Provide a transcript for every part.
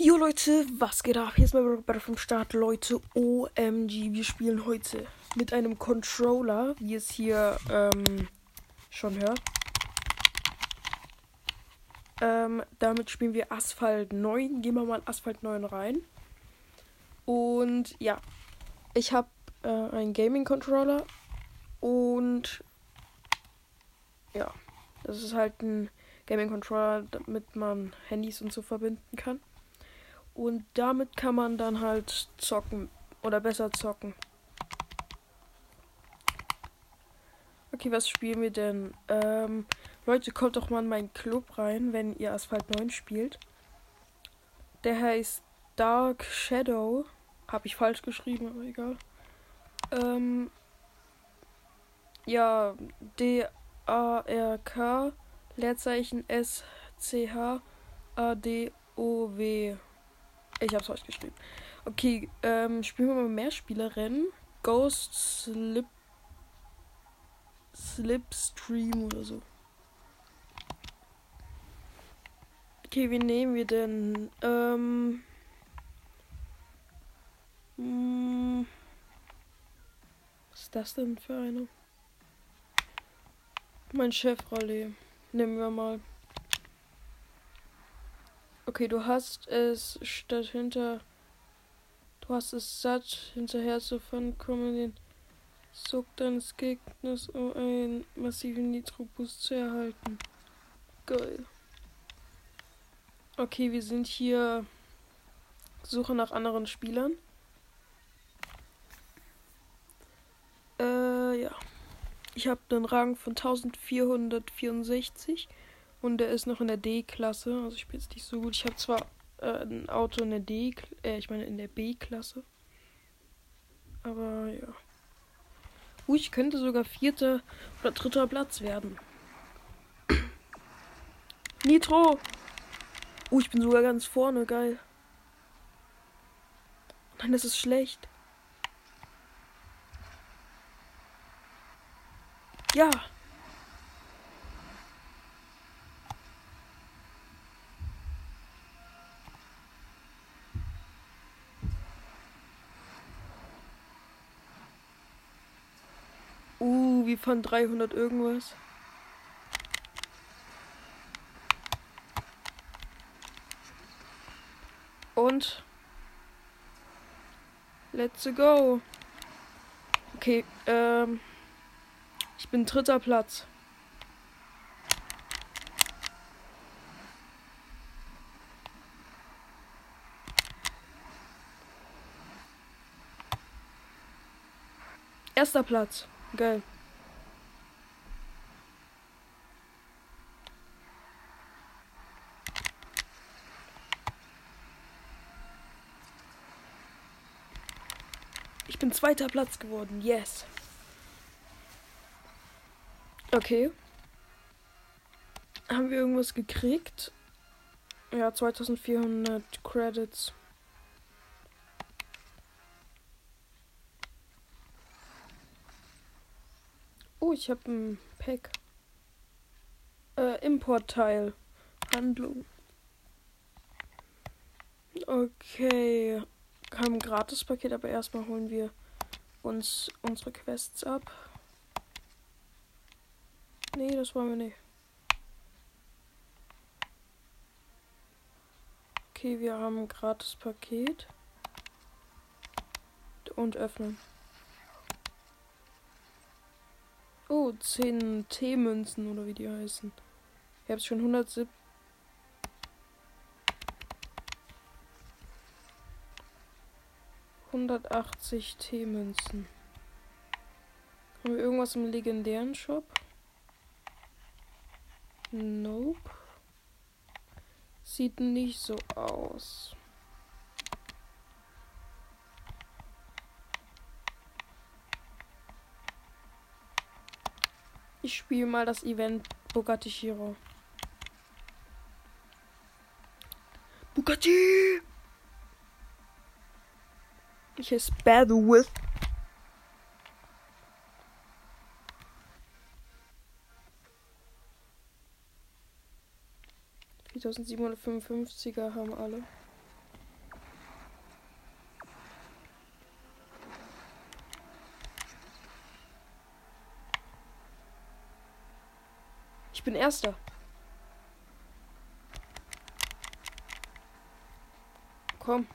Jo Leute, was geht ab? Hier ist mal Battle vom Start. Leute, OMG, wir spielen heute mit einem Controller, wie es hier ähm, schon hört. Ähm, damit spielen wir Asphalt 9. Gehen wir mal Asphalt 9 rein. Und ja, ich habe äh, einen Gaming-Controller und ja, das ist halt ein Gaming-Controller, damit man Handys und so verbinden kann. Und damit kann man dann halt zocken oder besser zocken. Okay, was spielen wir denn? Ähm, Leute, kommt doch mal in meinen Club rein, wenn ihr Asphalt 9 spielt. Der heißt Dark Shadow. Habe ich falsch geschrieben, aber egal. Ähm, ja, D-A-R-K, Leerzeichen S-C-H-A-D-O-W. Ich hab's falsch geschrieben. Okay, ähm, spielen wir mal mehr Spielerinnen. Ghost Slip. Slipstream oder so. Okay, wie nehmen wir denn? Ähm. Hm, was ist das denn für eine? Mein Chevrolet. Nehmen wir mal. Okay, du hast es statt hinter. Du hast es satt, hinterher zu kommen den Zug deines Gegners, um einen massiven Nitro-Boost zu erhalten. Geil. Okay, wir sind hier. Suche nach anderen Spielern. Äh, ja. Ich habe einen Rang von 1464 und der ist noch in der D-Klasse. Also ich bin jetzt nicht so gut. Ich habe zwar äh, ein Auto in der D, äh, ich meine in der B-Klasse. Aber ja. Uh, ich könnte sogar vierter oder dritter Platz werden. Nitro! Uh, ich bin sogar ganz vorne, geil. Nein, das ist schlecht. Ja. Uh, wie von 300 irgendwas. Und let's go. Okay, ähm ich bin dritter Platz. Erster Platz. Geil. Zweiter Platz geworden. Yes. Okay. Haben wir irgendwas gekriegt? Ja, 2400 Credits. Oh, ich habe ein Pack. Äh, Importteil. Handlung. Okay. Haben ein Gratis-Paket, aber erstmal holen wir uns unsere Quests ab. Nee, das wollen wir nicht. Okay, wir haben ein gratis Paket. Und öffnen. Oh, 10 T-Münzen oder wie die heißen. Ich habe schon 170. Hundertachtzig T-Münzen. Haben wir irgendwas im legendären Shop? Nope. Sieht nicht so aus. Ich spiele mal das Event Bugatti Hero. Bugatti! wirkliches Bandwidth. er haben alle. Ich bin erster. Komm.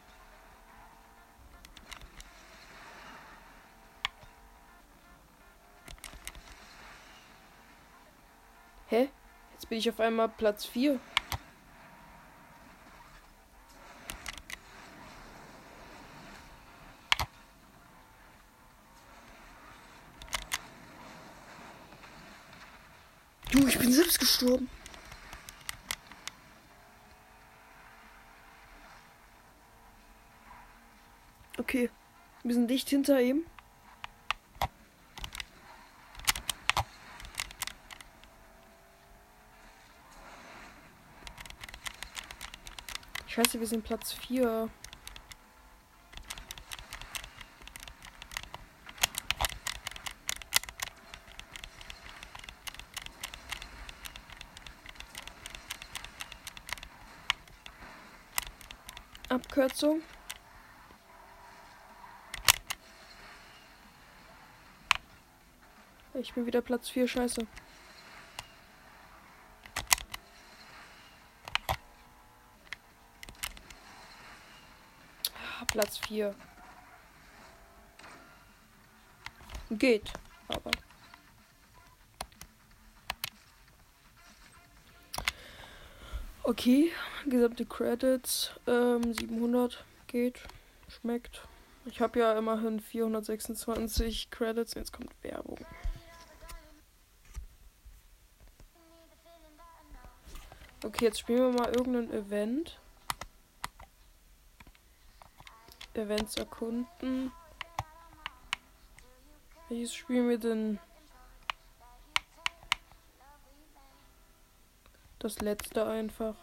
Bin ich auf einmal Platz 4. Du, ich bin selbst gestorben. Okay, wir sind dicht hinter ihm. Scheiße, wir sind Platz 4. Abkürzung. Ich bin wieder Platz 4, scheiße. Ah, Platz 4. Geht, aber. Okay, gesamte Credits, ähm, 700 geht, schmeckt. Ich habe ja immerhin 426 Credits, jetzt kommt Werbung. Okay, jetzt spielen wir mal irgendein Event. Events erkunden. Welches spielen wir denn? Das letzte einfach.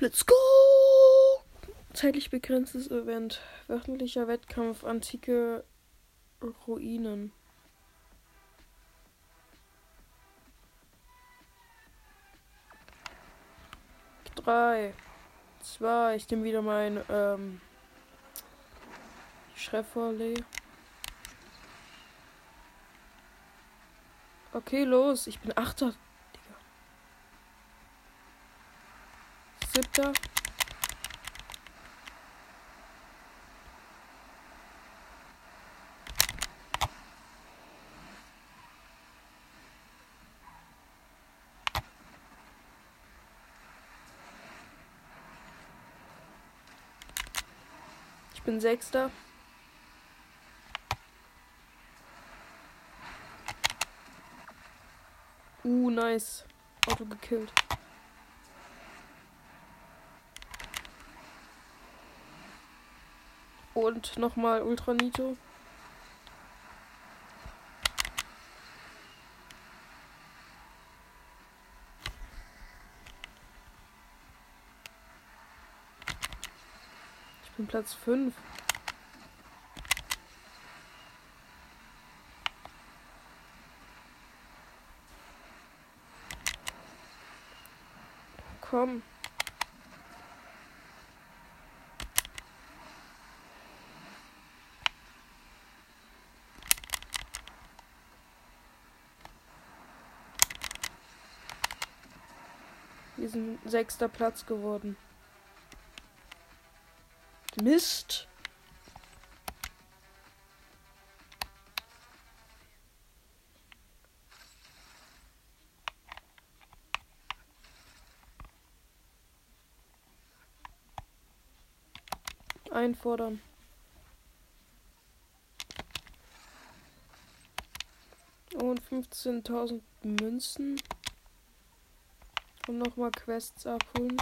Let's go! Zeitlich begrenztes Event. Wöchentlicher Wettkampf antike Ruinen. Drei, zwei, ich nehme wieder mein ähm, Chevrolet. Okay, los, ich bin Achter. Digga. Siebter. Ich bin Sechster. Uh, nice. Auto gekillt. Und nochmal Ultra Nito. Platz 5. Komm. Wir sind sechster Platz geworden. Mist. Einfordern. Und 15.000 Münzen. Und nochmal Quests abholen.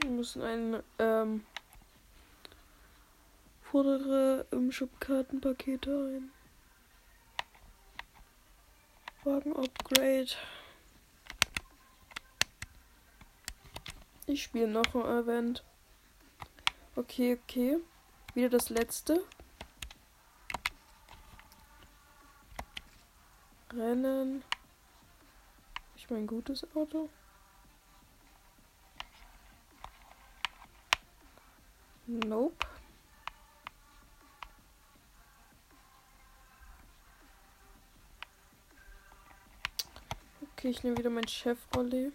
Wir müssen ein ähm, fordere im Shop Kartenpakete ein. Wagen Upgrade. Ich spiele noch ein Event. Okay, okay. Wieder das letzte. Rennen. ich mein gutes Auto? Nope. Okay, ich nehme wieder mein Chevrolet.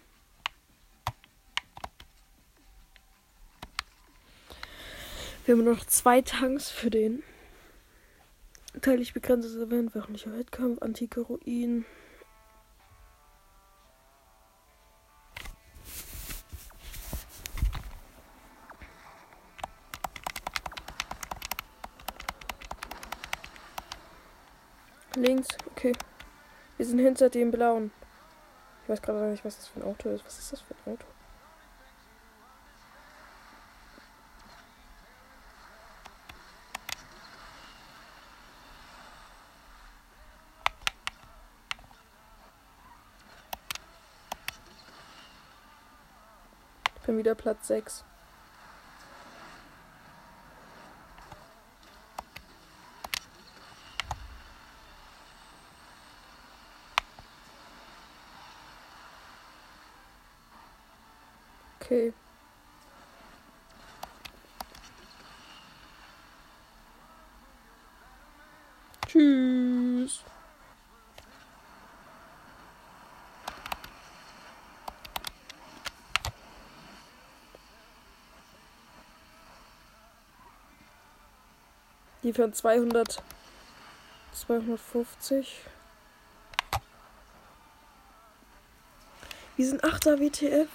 Wir haben noch zwei Tanks für den. Teilig begrenztes Event, wöchentlicher Wettkampf, antike Ruinen. Okay. Wir sind hinter dem blauen. Ich weiß gerade nicht, was das für ein Auto ist. Was ist das für ein Auto? Ich bin wieder Platz 6. Okay. Tschüss. Die für 200 250. Wir sind 8er WTF.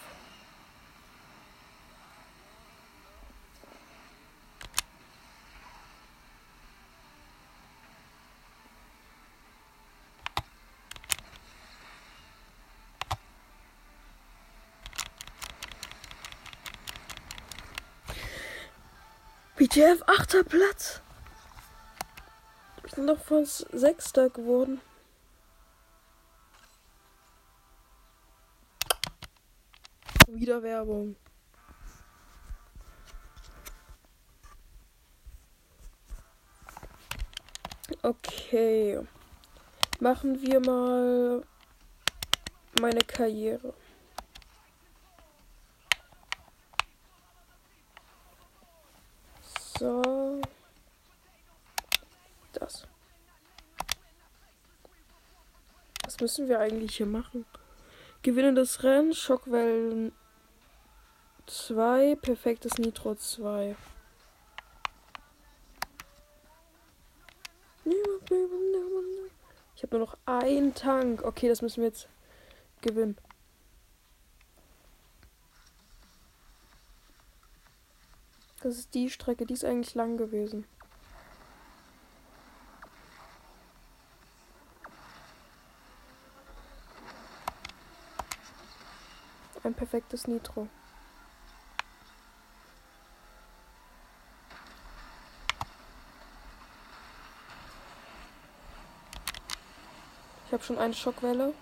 BTF, achter Platz. Ich bin noch fast Sechster geworden. Wieder Werbung. Okay. Machen wir mal meine Karriere. So. Das. Was müssen wir eigentlich hier machen? Gewinne das Rennen, Schockwellen 2, perfektes Nitro 2. Ich habe nur noch einen Tank. Okay, das müssen wir jetzt gewinnen. Das ist die Strecke, die ist eigentlich lang gewesen. Ein perfektes Nitro. Ich habe schon eine Schockwelle.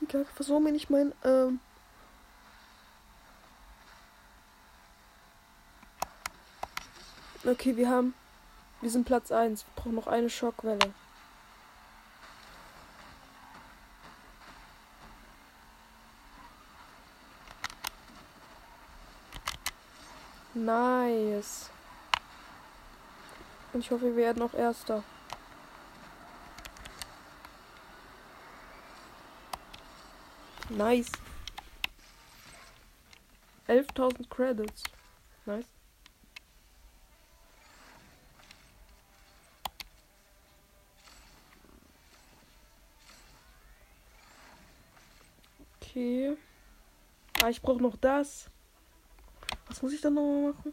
Die versuchen mir nicht mein ähm, Okay, wir haben. Wir sind Platz 1. Wir brauchen noch eine Schockwelle. Nice. Und ich hoffe, wir werden noch Erster. Nice. 11.000 Credits. Nice. Okay. Ah, ich brauche noch das. Was muss ich dann noch machen?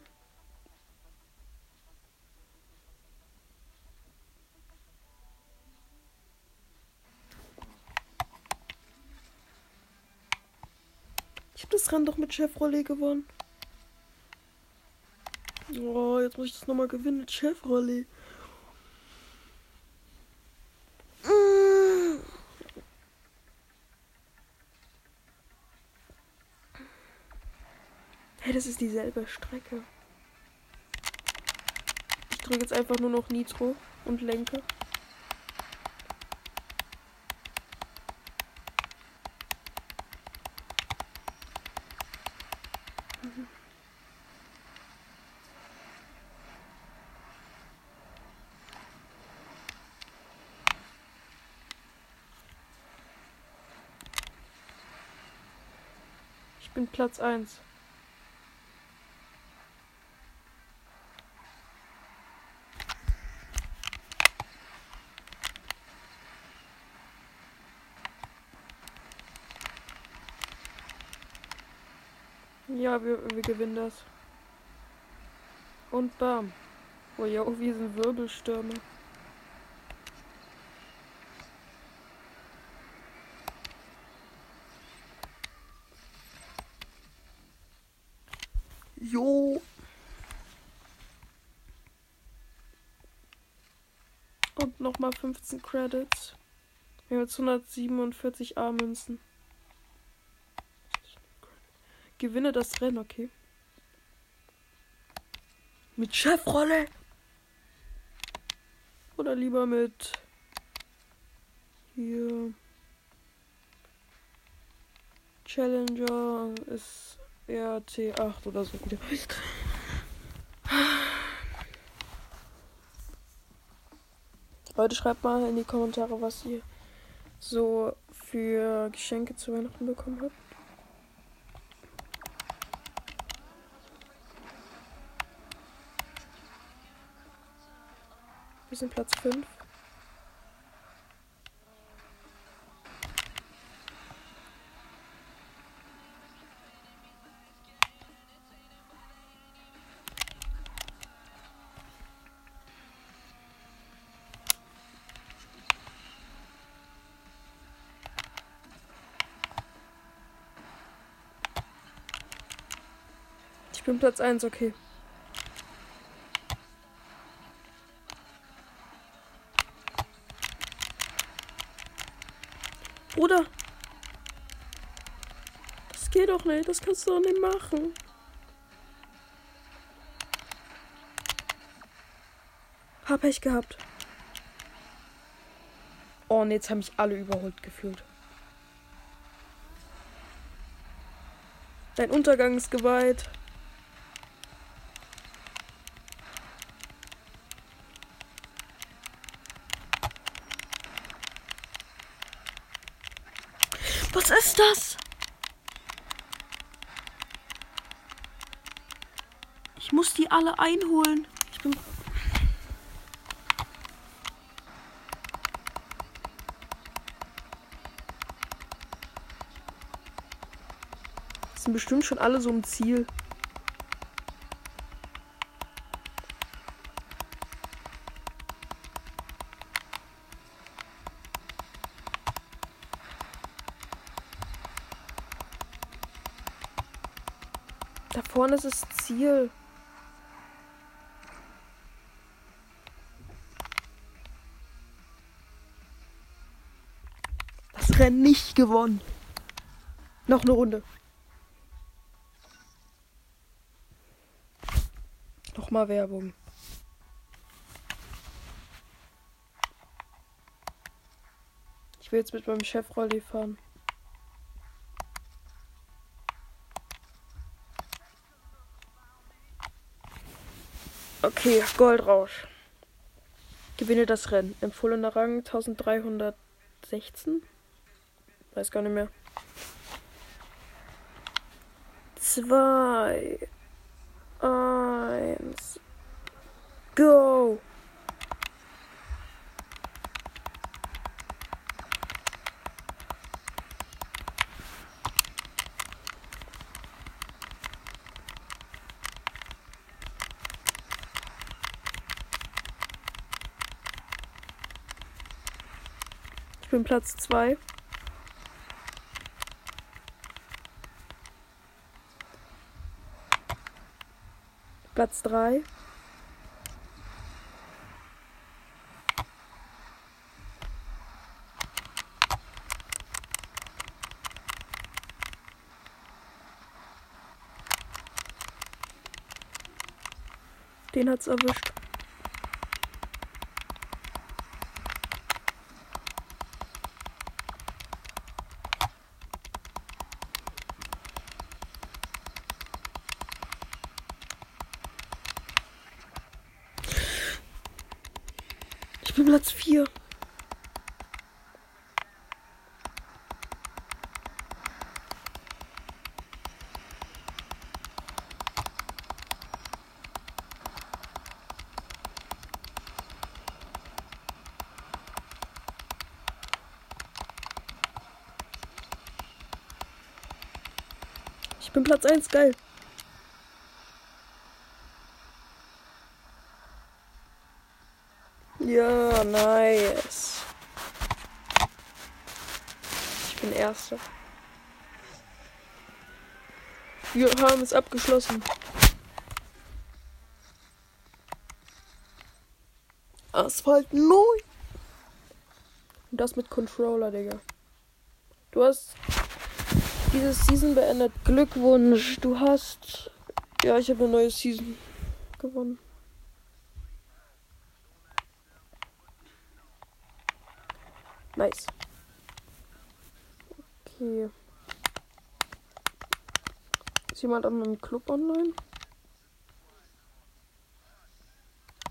Ich habe das Rennen doch mit Chevrolet gewonnen. Oh, jetzt muss ich das nochmal gewinnen mit Chevrolet. Hey, das ist dieselbe Strecke. Ich drücke jetzt einfach nur noch Nitro und lenke. Ich bin Platz 1. Ja, wir, wir gewinnen das. Und bam. Oh ja, oh, wir sind Wirbelstürme. Jo. Und nochmal 15 Credits. Wir haben jetzt 147 A-Münzen. Gewinne das Rennen, okay. Mit Chefrolle. Oder lieber mit hier Challenger ist RT8 oder so wieder. Leute, schreibt mal in die Kommentare, was ihr so für Geschenke zu Weihnachten bekommen habt. Wir sind Platz 5. Ich bin Platz 1, okay. Nicht. Das kannst du doch nicht machen. Hab Pech gehabt. Oh, und jetzt haben mich alle überholt gefühlt. Dein Untergang ist geweiht. Was ist das? Ich muss alle einholen. Ich bin. sind bestimmt schon alle so im Ziel. Da vorne ist das Ziel. Rennen nicht gewonnen. Noch eine Runde. Nochmal Werbung. Ich will jetzt mit meinem Chef Rolli fahren. Okay, Goldrausch. Gewinne das Rennen. Empfohlener Rang 1316. Weiß gar nicht mehr. Zwei. Eins. Go! Ich bin Platz 2. Platz 3. Den hat's erwischt. bin Platz 4. Ich bin Platz 1, geil. Ja, nice. Ich bin Erster. Wir haben es abgeschlossen. Asphalt neu. Und das mit Controller, Digga. Du hast diese Season beendet. Glückwunsch. Du hast. Ja, ich habe eine neue Season gewonnen. Nice. Okay. Ist jemand an meinem Club online?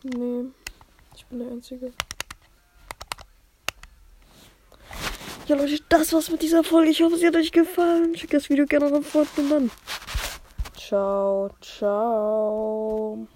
Nee. Ich bin der Einzige. Ja, Leute, das war's mit dieser Folge. Ich hoffe, sie hat euch gefallen. Schickt das Video gerne fort und dann. Ciao, ciao.